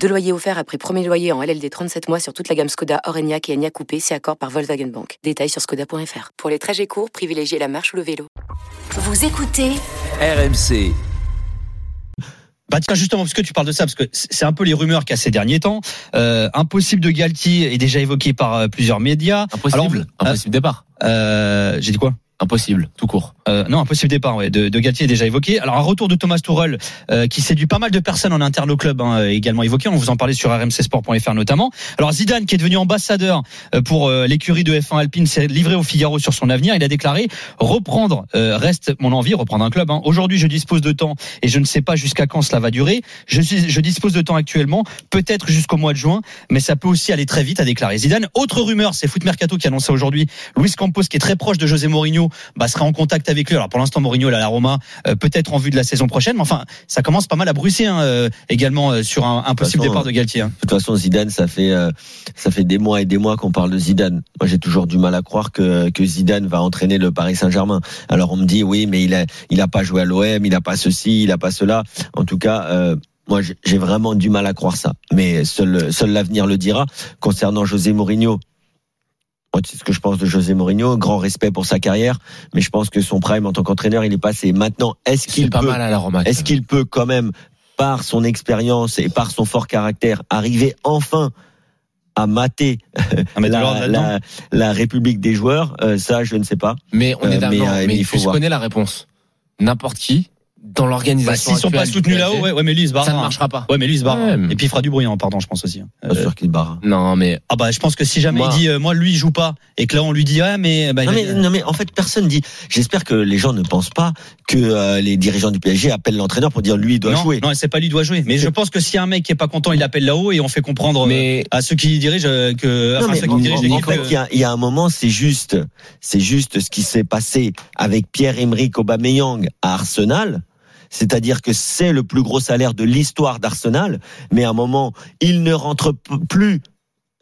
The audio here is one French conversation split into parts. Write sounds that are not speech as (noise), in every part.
Deux loyers offerts après premier loyer en LLD 37 mois sur toute la gamme Skoda, Orenia et Enya Coupé, c'est accord par Volkswagen Bank. Détails sur skoda.fr. Pour les trajets courts, privilégiez la marche ou le vélo. Vous écoutez RMC. Bah tiens justement parce que tu parles de ça parce que c'est un peu les rumeurs qu'il y a ces derniers temps. Euh, impossible de Galtier est déjà évoqué par euh, plusieurs médias. Impossible. Alors, impossible départ. Euh, J'ai dit quoi? Impossible, tout court. Euh, non, impossible départ ouais, de, de Galtier est déjà évoqué. Alors un retour de Thomas Tuchel euh, qui séduit pas mal de personnes en interne au club hein, également évoqué. On vous en parlait sur rmcsport.fr notamment. Alors Zidane qui est devenu ambassadeur euh, pour euh, l'écurie de F1 Alpine s'est livré au Figaro sur son avenir. Il a déclaré reprendre euh, reste mon envie, reprendre un club. Hein. Aujourd'hui, je dispose de temps et je ne sais pas jusqu'à quand cela va durer. Je je dispose de temps actuellement, peut-être jusqu'au mois de juin, mais ça peut aussi aller très vite, a déclaré Zidane. Autre rumeur, c'est Foot Mercato qui annonce aujourd'hui Luis Campos qui est très proche de José Mourinho, bah, sera en contact avec lui. Alors pour l'instant, Mourinho est à la Roma, euh, peut-être en vue de la saison prochaine. Mais enfin, ça commence pas mal à brusser hein, euh, également euh, sur un, un possible façon, départ de Galtier. hein. De toute façon, Zidane, ça fait ça fait des mois et des mois qu'on parle de Zidane. Moi, j'ai toujours du mal à croire que que Zidane va entraîner le Paris Saint-Germain. Alors on me dit oui, mais il a il a pas joué à l'OM, il a pas ceci, il a pas cela. En tout cas. Moi, j'ai j'ai vraiment du mal à croire ça. Mais seul, seul l'avenir le dira. Concernant José Mourinho, moi, sais ce que je pense de José Mourinho. Grand respect pour sa carrière, mais je pense que son prime en tant qu'entraîneur, il est passé. Maintenant, est-ce C'est qu'il pas peut mal à la Roma. est-ce qu'il peut quand même, par son expérience et par son fort caractère, arriver enfin à mater (laughs) la, là-dedans la, la République des joueurs? Euh, Ça, je ne sais pas. Mais on Euh, est d'accord. mais, Mais, euh, mais il faut je voir. connais la réponse. N'importe qui dans Bah, l'organisation. S'ils sont pas soutenus là-haut, ouais, ouais, mais lui il se barre. ça ne marchera pas. Ouais, mais lui il se barre. Ouais, mais- Et puis il fera du bruit, hein, pardon, je pense aussi. hein. Pas Euh, sûr qu'il se barre. Non, mais ah bah je pense que si jamais Moi- il dit euh, moi lui il joue pas et que là on lui dit ah mais bah, Non il mais, va- non mais en fait personne dit. J'espère que les gens ne pensent pas que euh, les dirigeants du PSG appellent l'entraîneur pour dire lui il doit non, jouer. non, c'est pas lui qui doit jouer. Mais je pense que s'il y a un mec qui est pas content, il appelle là-haut et on fait comprendre euh, mais à ceux qui dirigent euh, que Non, enfin, ceux en, qui dirigent en fait, euh, il y a, il y a un moment, c'est juste, c'est juste ce qui s'est passé avec Pierre-Emerick Aubameyang à Arsenal. C'est-à-dire que c'est le plus gros salaire de l'histoire d'Arsenal, mais à un moment, il ne rentre plus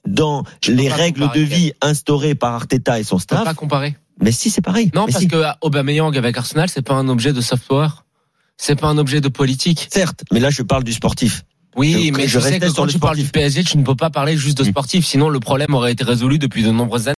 dans Je les règles de vie instaurées par Arteta et son staff. pas comparer. Mais si, c'est pareil. Non, Mais parce si. que Aubameyang avec Arsenal, c'est pas un objet de software. C'est pas un objet de politique. Certes, mais là, je parle du sportif. Oui, Je- mais je je sais que quand tu parles du sportif. PSG, tu ne peux pas parler juste de sportif. Sinon, le problème aurait été résolu depuis de nombreuses années.